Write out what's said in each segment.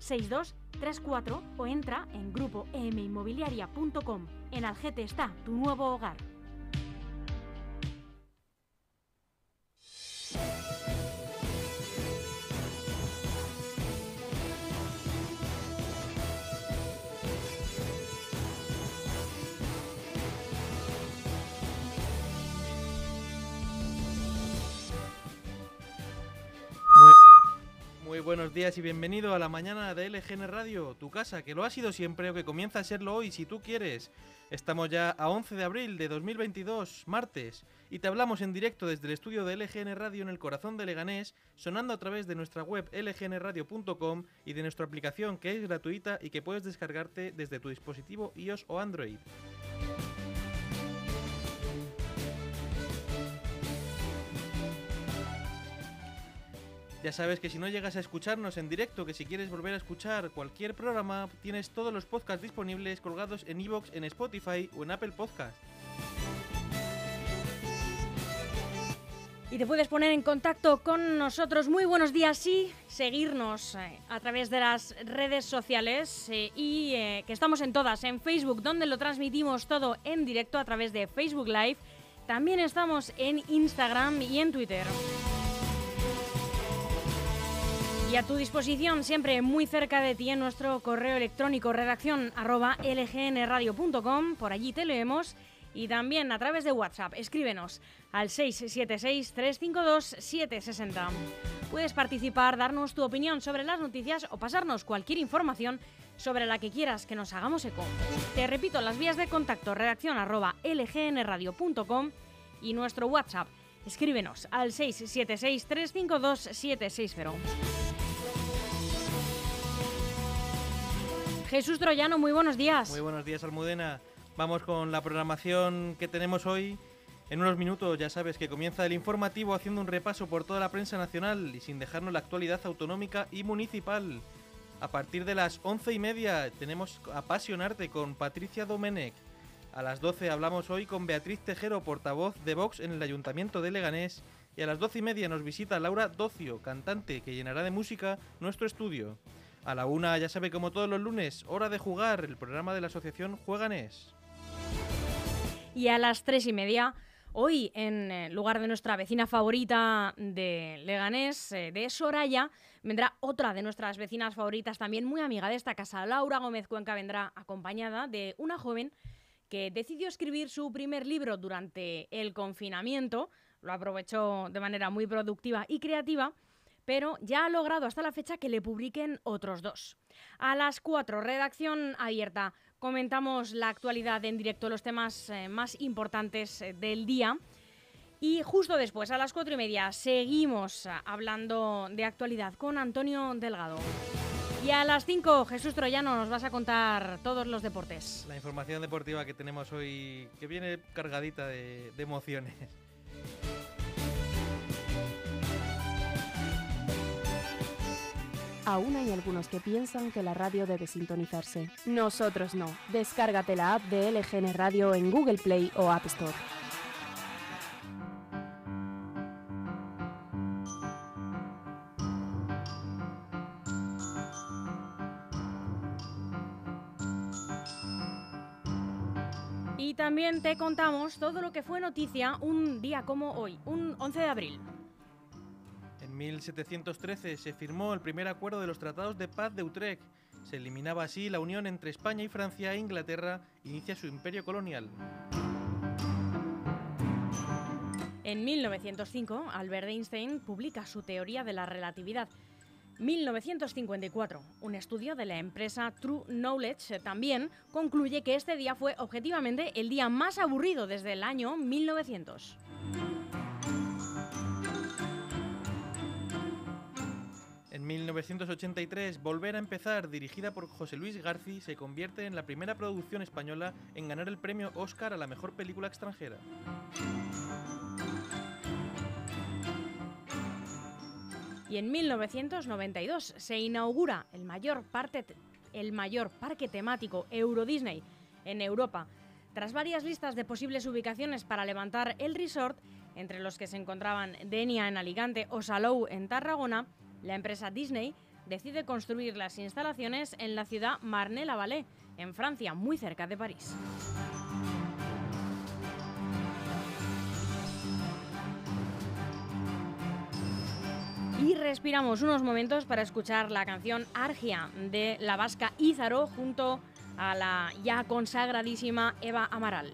6234 o entra en grupoeminmobiliaria.com. En Algete está tu nuevo hogar. Buenos días y bienvenido a la mañana de LGN Radio, tu casa, que lo ha sido siempre o que comienza a serlo hoy si tú quieres. Estamos ya a 11 de abril de 2022, martes, y te hablamos en directo desde el estudio de LGN Radio en el corazón de Leganés, sonando a través de nuestra web lgnradio.com y de nuestra aplicación que es gratuita y que puedes descargarte desde tu dispositivo iOS o Android. Ya sabes que si no llegas a escucharnos en directo, que si quieres volver a escuchar cualquier programa, tienes todos los podcasts disponibles colgados en iVoox, en Spotify o en Apple Podcast. Y te puedes poner en contacto con nosotros. Muy buenos días y seguirnos eh, a través de las redes sociales eh, y eh, que estamos en todas, en Facebook, donde lo transmitimos todo en directo a través de Facebook Live. También estamos en Instagram y en Twitter. Y a tu disposición, siempre muy cerca de ti, en nuestro correo electrónico redacción arroba lgnradio.com. Por allí te leemos. Y también a través de WhatsApp, escríbenos al 676-352-760. Puedes participar, darnos tu opinión sobre las noticias o pasarnos cualquier información sobre la que quieras que nos hagamos eco. Te repito, las vías de contacto redacción arroba lgnradio.com y nuestro WhatsApp. Escríbenos al 676-352-760. Jesús Troyano, muy buenos días. Muy buenos días, Almudena. Vamos con la programación que tenemos hoy. En unos minutos ya sabes que comienza el informativo haciendo un repaso por toda la prensa nacional y sin dejarnos la actualidad autonómica y municipal. A partir de las once y media tenemos Apasionarte con Patricia Domenech. A las 12 hablamos hoy con Beatriz Tejero, portavoz de Vox en el Ayuntamiento de Leganés. Y a las doce y media nos visita Laura Docio, cantante que llenará de música nuestro estudio. A la una, ya sabe, como todos los lunes, hora de jugar, el programa de la asociación Jueganés. Y a las tres y media, hoy, en eh, lugar de nuestra vecina favorita de Leganés, eh, de Soraya, vendrá otra de nuestras vecinas favoritas, también muy amiga de esta casa, Laura Gómez Cuenca, vendrá acompañada de una joven que decidió escribir su primer libro durante el confinamiento, lo aprovechó de manera muy productiva y creativa pero ya ha logrado hasta la fecha que le publiquen otros dos. A las 4, redacción abierta, comentamos la actualidad en directo, los temas eh, más importantes eh, del día. Y justo después, a las 4 y media, seguimos eh, hablando de actualidad con Antonio Delgado. Y a las 5, Jesús Troyano, nos vas a contar todos los deportes. La información deportiva que tenemos hoy, que viene cargadita de, de emociones. Aún hay algunos que piensan que la radio debe sintonizarse. Nosotros no. Descárgate la app de LGN Radio en Google Play o App Store. También te contamos todo lo que fue noticia un día como hoy, un 11 de abril. En 1713 se firmó el primer acuerdo de los tratados de paz de Utrecht. Se eliminaba así la unión entre España y Francia e Inglaterra inicia su imperio colonial. En 1905, Albert Einstein publica su teoría de la relatividad. 1954, un estudio de la empresa True Knowledge también concluye que este día fue objetivamente el día más aburrido desde el año 1900. En 1983, Volver a empezar, dirigida por José Luis Garci, se convierte en la primera producción española en ganar el premio Oscar a la mejor película extranjera. Y en 1992 se inaugura el mayor, el mayor parque temático Euro Disney en Europa. Tras varias listas de posibles ubicaciones para levantar el resort, entre los que se encontraban Denia en Alicante o Salou en Tarragona, la empresa Disney decide construir las instalaciones en la ciudad Marne-la-Vallée, en Francia, muy cerca de París. Y respiramos unos momentos para escuchar la canción Argia de la vasca Ízaro junto a la ya consagradísima Eva Amaral.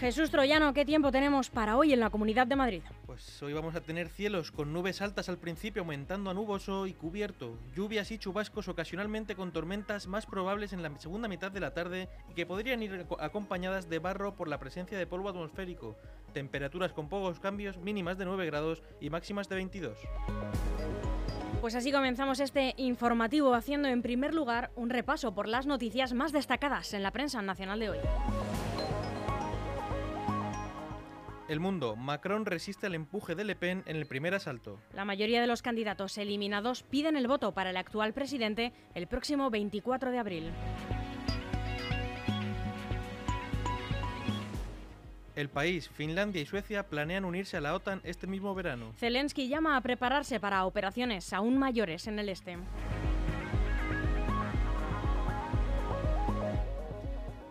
Jesús Troyano, ¿qué tiempo tenemos para hoy en la Comunidad de Madrid? Pues hoy vamos a tener cielos con nubes altas al principio, aumentando a nuboso y cubierto, lluvias y chubascos ocasionalmente con tormentas más probables en la segunda mitad de la tarde y que podrían ir acompañadas de barro por la presencia de polvo atmosférico, temperaturas con pocos cambios, mínimas de 9 grados y máximas de 22. Pues así comenzamos este informativo haciendo en primer lugar un repaso por las noticias más destacadas en la prensa nacional de hoy. El mundo. Macron resiste el empuje de Le Pen en el primer asalto. La mayoría de los candidatos eliminados piden el voto para el actual presidente el próximo 24 de abril. El país, Finlandia y Suecia planean unirse a la OTAN este mismo verano. Zelensky llama a prepararse para operaciones aún mayores en el este.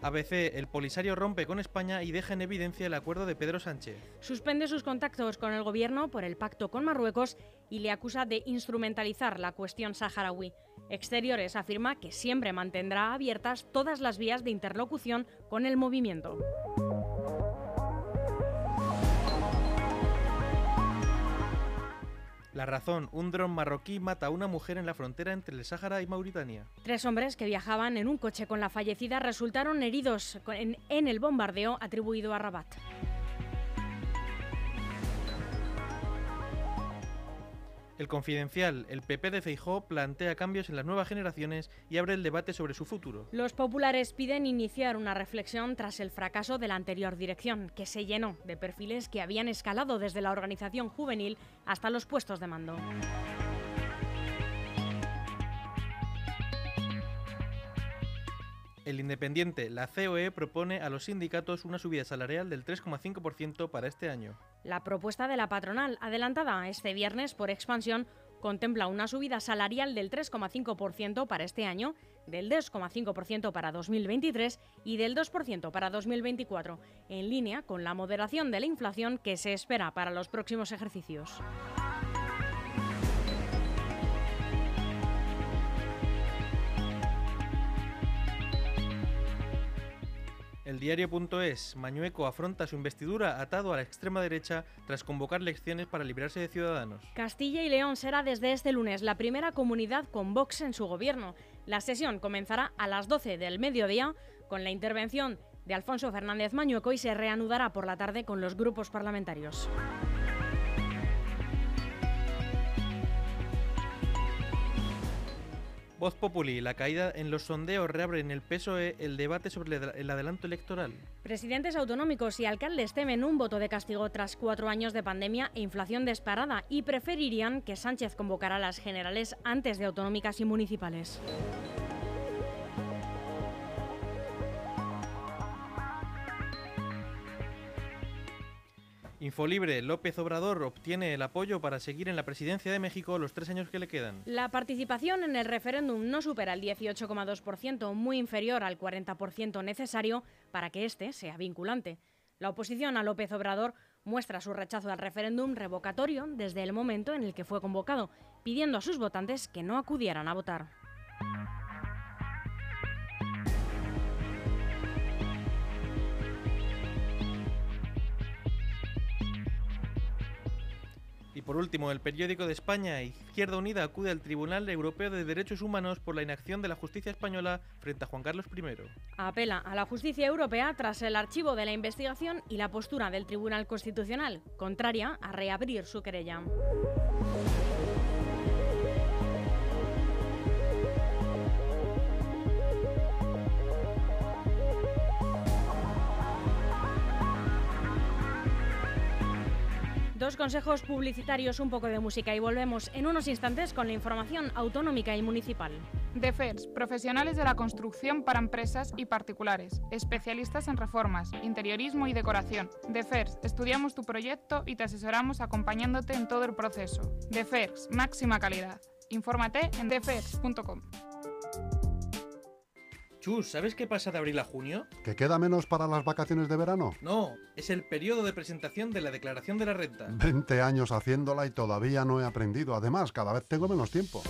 ABC, el Polisario rompe con España y deja en evidencia el acuerdo de Pedro Sánchez. Suspende sus contactos con el gobierno por el pacto con Marruecos y le acusa de instrumentalizar la cuestión saharaui. Exteriores afirma que siempre mantendrá abiertas todas las vías de interlocución con el movimiento. La razón, un dron marroquí mata a una mujer en la frontera entre el Sáhara y Mauritania. Tres hombres que viajaban en un coche con la fallecida resultaron heridos en, en el bombardeo atribuido a Rabat. El Confidencial, el PP de Feijó plantea cambios en las nuevas generaciones y abre el debate sobre su futuro. Los populares piden iniciar una reflexión tras el fracaso de la anterior dirección, que se llenó de perfiles que habían escalado desde la organización juvenil hasta los puestos de mando. El Independiente, la COE, propone a los sindicatos una subida salarial del 3,5% para este año. La propuesta de la patronal, adelantada este viernes por expansión, contempla una subida salarial del 3,5% para este año, del 2,5% para 2023 y del 2% para 2024, en línea con la moderación de la inflación que se espera para los próximos ejercicios. El diario.es, Mañueco afronta su investidura atado a la extrema derecha tras convocar elecciones para librarse de Ciudadanos. Castilla y León será desde este lunes la primera comunidad con Vox en su gobierno. La sesión comenzará a las 12 del mediodía con la intervención de Alfonso Fernández Mañueco y se reanudará por la tarde con los grupos parlamentarios. Voz Populi, la caída en los sondeos reabre en el PSOE el debate sobre el adelanto electoral. Presidentes autonómicos y alcaldes temen un voto de castigo tras cuatro años de pandemia e inflación disparada y preferirían que Sánchez convocara las generales antes de autonómicas y municipales. Infolibre, López Obrador obtiene el apoyo para seguir en la presidencia de México los tres años que le quedan. La participación en el referéndum no supera el 18,2%, muy inferior al 40% necesario para que este sea vinculante. La oposición a López Obrador muestra su rechazo al referéndum revocatorio desde el momento en el que fue convocado, pidiendo a sus votantes que no acudieran a votar. Por último, el periódico de España, Izquierda Unida, acude al Tribunal Europeo de Derechos Humanos por la inacción de la justicia española frente a Juan Carlos I. Apela a la justicia europea tras el archivo de la investigación y la postura del Tribunal Constitucional, contraria a reabrir su querella. Dos consejos publicitarios, un poco de música y volvemos en unos instantes con la información autonómica y municipal. DEFERS, profesionales de la construcción para empresas y particulares, especialistas en reformas, interiorismo y decoración. DEFERS, estudiamos tu proyecto y te asesoramos acompañándote en todo el proceso. DEFERS, máxima calidad. Infórmate en defers.com. Chus, ¿sabes qué pasa de abril a junio? ¿Que queda menos para las vacaciones de verano? No, es el periodo de presentación de la declaración de la renta. 20 años haciéndola y todavía no he aprendido. Además, cada vez tengo menos tiempo.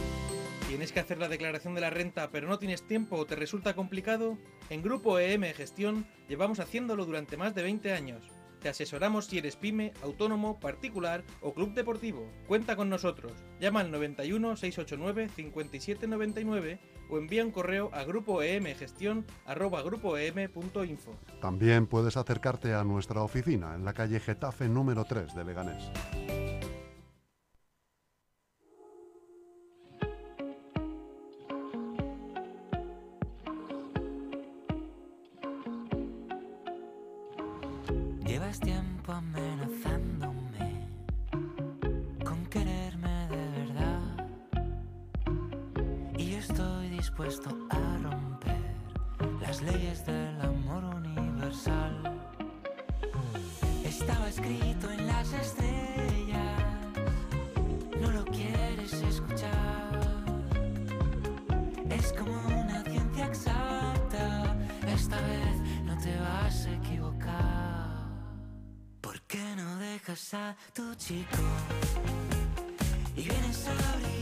¿Tienes que hacer la declaración de la renta pero no tienes tiempo o te resulta complicado? En Grupo EM Gestión llevamos haciéndolo durante más de 20 años. Te asesoramos si eres pyme, autónomo, particular o club deportivo. Cuenta con nosotros. Llama al 91 689 5799 o envía un correo a grupoemgestión@grupoem.info. También puedes acercarte a nuestra oficina en la calle Getafe número 3 de Leganés. Y yo estoy dispuesto a romper las leyes del amor universal. Estaba escrito en las estrellas, no lo quieres escuchar. Es como una ciencia exacta, esta vez no te vas a equivocar. ¿Por qué no dejas a tu chico y vienes a brillar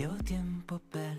Llevo tiempo peleándome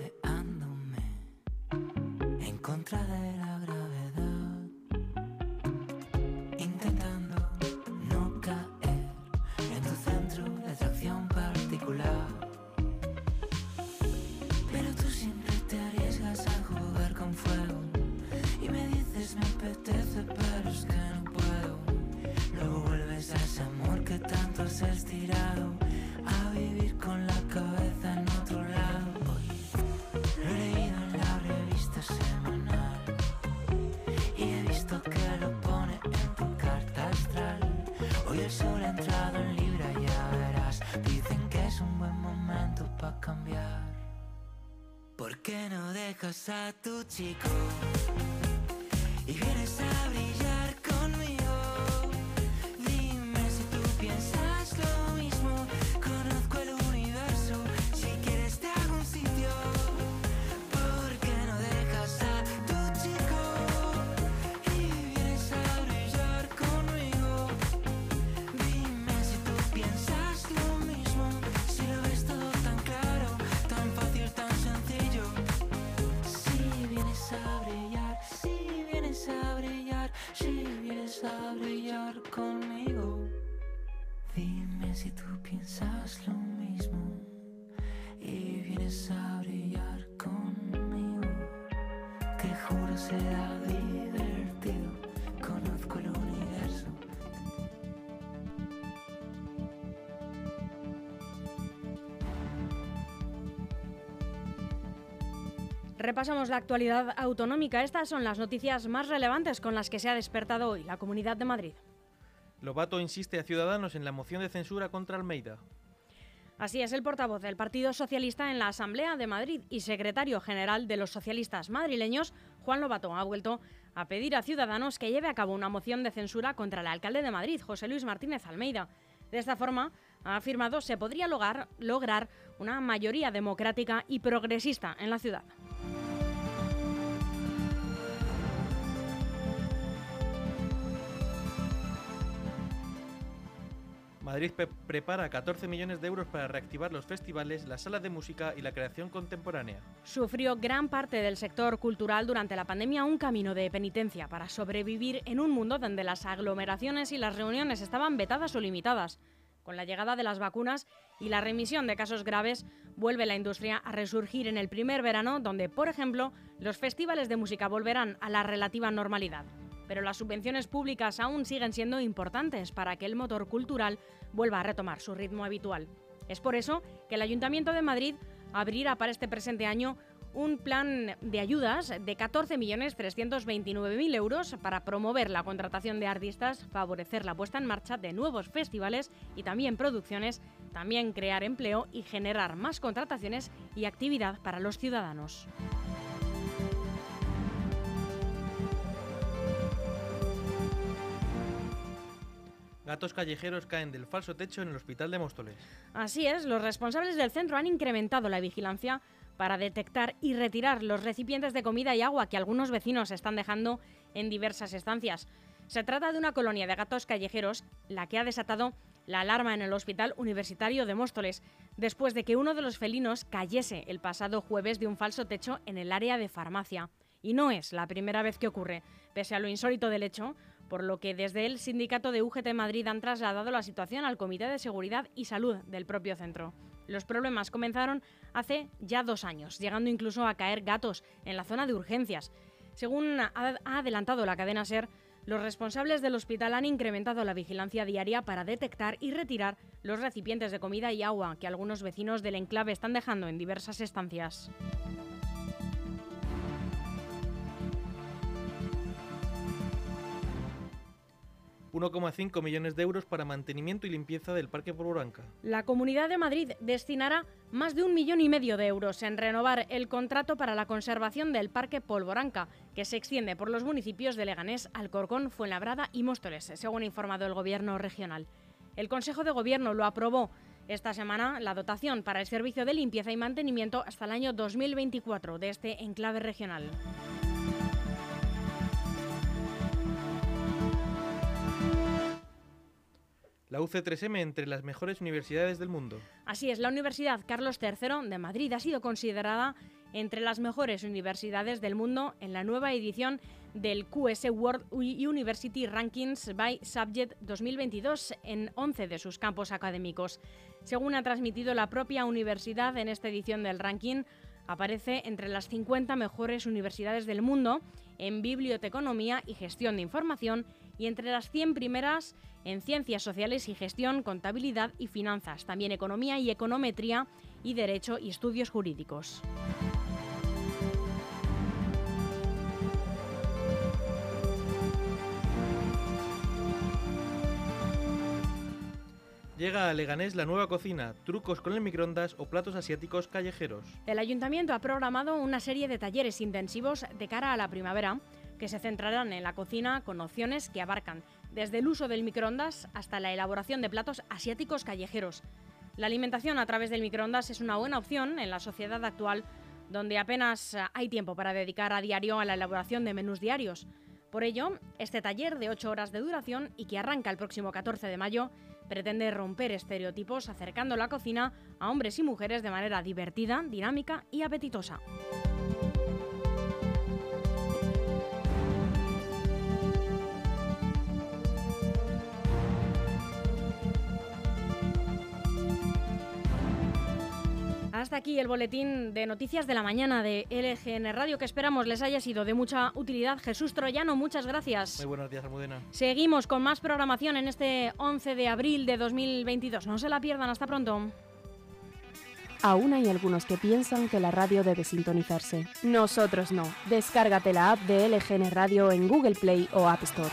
dejas a tu chico y vienes a brillar conmigo. Dime si tú piensas lo mismo y vienes a brillar conmigo. Que juro será divertido, conozco el universo. Repasamos la actualidad autonómica. Estas son las noticias más relevantes con las que se ha despertado hoy la Comunidad de Madrid. Lobato insiste a Ciudadanos en la moción de censura contra Almeida. Así es el portavoz del Partido Socialista en la Asamblea de Madrid y secretario general de los socialistas madrileños, Juan Lobato, ha vuelto a pedir a Ciudadanos que lleve a cabo una moción de censura contra el alcalde de Madrid, José Luis Martínez Almeida. De esta forma, ha afirmado, se podría lograr, lograr una mayoría democrática y progresista en la ciudad. Madrid prepara 14 millones de euros para reactivar los festivales, las salas de música y la creación contemporánea. Sufrió gran parte del sector cultural durante la pandemia un camino de penitencia para sobrevivir en un mundo donde las aglomeraciones y las reuniones estaban vetadas o limitadas. Con la llegada de las vacunas y la remisión de casos graves, vuelve la industria a resurgir en el primer verano, donde, por ejemplo, los festivales de música volverán a la relativa normalidad. Pero las subvenciones públicas aún siguen siendo importantes para que el motor cultural vuelva a retomar su ritmo habitual. Es por eso que el Ayuntamiento de Madrid abrirá para este presente año un plan de ayudas de 14.329.000 euros para promover la contratación de artistas, favorecer la puesta en marcha de nuevos festivales y también producciones, también crear empleo y generar más contrataciones y actividad para los ciudadanos. Gatos callejeros caen del falso techo en el hospital de Móstoles. Así es, los responsables del centro han incrementado la vigilancia para detectar y retirar los recipientes de comida y agua que algunos vecinos están dejando en diversas estancias. Se trata de una colonia de gatos callejeros, la que ha desatado la alarma en el Hospital Universitario de Móstoles, después de que uno de los felinos cayese el pasado jueves de un falso techo en el área de farmacia. Y no es la primera vez que ocurre, pese a lo insólito del hecho, por lo que desde el sindicato de UGT Madrid han trasladado la situación al Comité de Seguridad y Salud del propio centro. Los problemas comenzaron hace ya dos años, llegando incluso a caer gatos en la zona de urgencias. Según ha adelantado la cadena SER, los responsables del hospital han incrementado la vigilancia diaria para detectar y retirar los recipientes de comida y agua que algunos vecinos del enclave están dejando en diversas estancias. 1,5 millones de euros para mantenimiento y limpieza del Parque Polvoranca. La Comunidad de Madrid destinará más de un millón y medio de euros en renovar el contrato para la conservación del Parque Polvoranca, que se extiende por los municipios de Leganés, Alcorcón, Fuenlabrada y Móstoles, según ha informado el Gobierno regional. El Consejo de Gobierno lo aprobó esta semana la dotación para el servicio de limpieza y mantenimiento hasta el año 2024 de este enclave regional. La UC3M entre las mejores universidades del mundo. Así es, la Universidad Carlos III de Madrid ha sido considerada entre las mejores universidades del mundo en la nueva edición del QS World University Rankings by Subject 2022 en 11 de sus campos académicos. Según ha transmitido la propia universidad en esta edición del ranking, aparece entre las 50 mejores universidades del mundo en biblioteconomía y gestión de información y entre las 100 primeras en ciencias sociales y gestión, contabilidad y finanzas, también economía y econometría y derecho y estudios jurídicos. Llega a Leganés la nueva cocina, trucos con el microondas o platos asiáticos callejeros. El ayuntamiento ha programado una serie de talleres intensivos de cara a la primavera que se centrarán en la cocina con opciones que abarcan desde el uso del microondas hasta la elaboración de platos asiáticos callejeros. La alimentación a través del microondas es una buena opción en la sociedad actual donde apenas hay tiempo para dedicar a diario a la elaboración de menús diarios. Por ello, este taller de 8 horas de duración y que arranca el próximo 14 de mayo pretende romper estereotipos acercando la cocina a hombres y mujeres de manera divertida, dinámica y apetitosa. Hasta aquí el boletín de noticias de la mañana de LGN Radio, que esperamos les haya sido de mucha utilidad. Jesús Troyano, muchas gracias. Muy buenos días, Almudena. Seguimos con más programación en este 11 de abril de 2022. No se la pierdan, hasta pronto. Aún hay algunos que piensan que la radio debe sintonizarse. Nosotros no. Descárgate la app de LGN Radio en Google Play o App Store.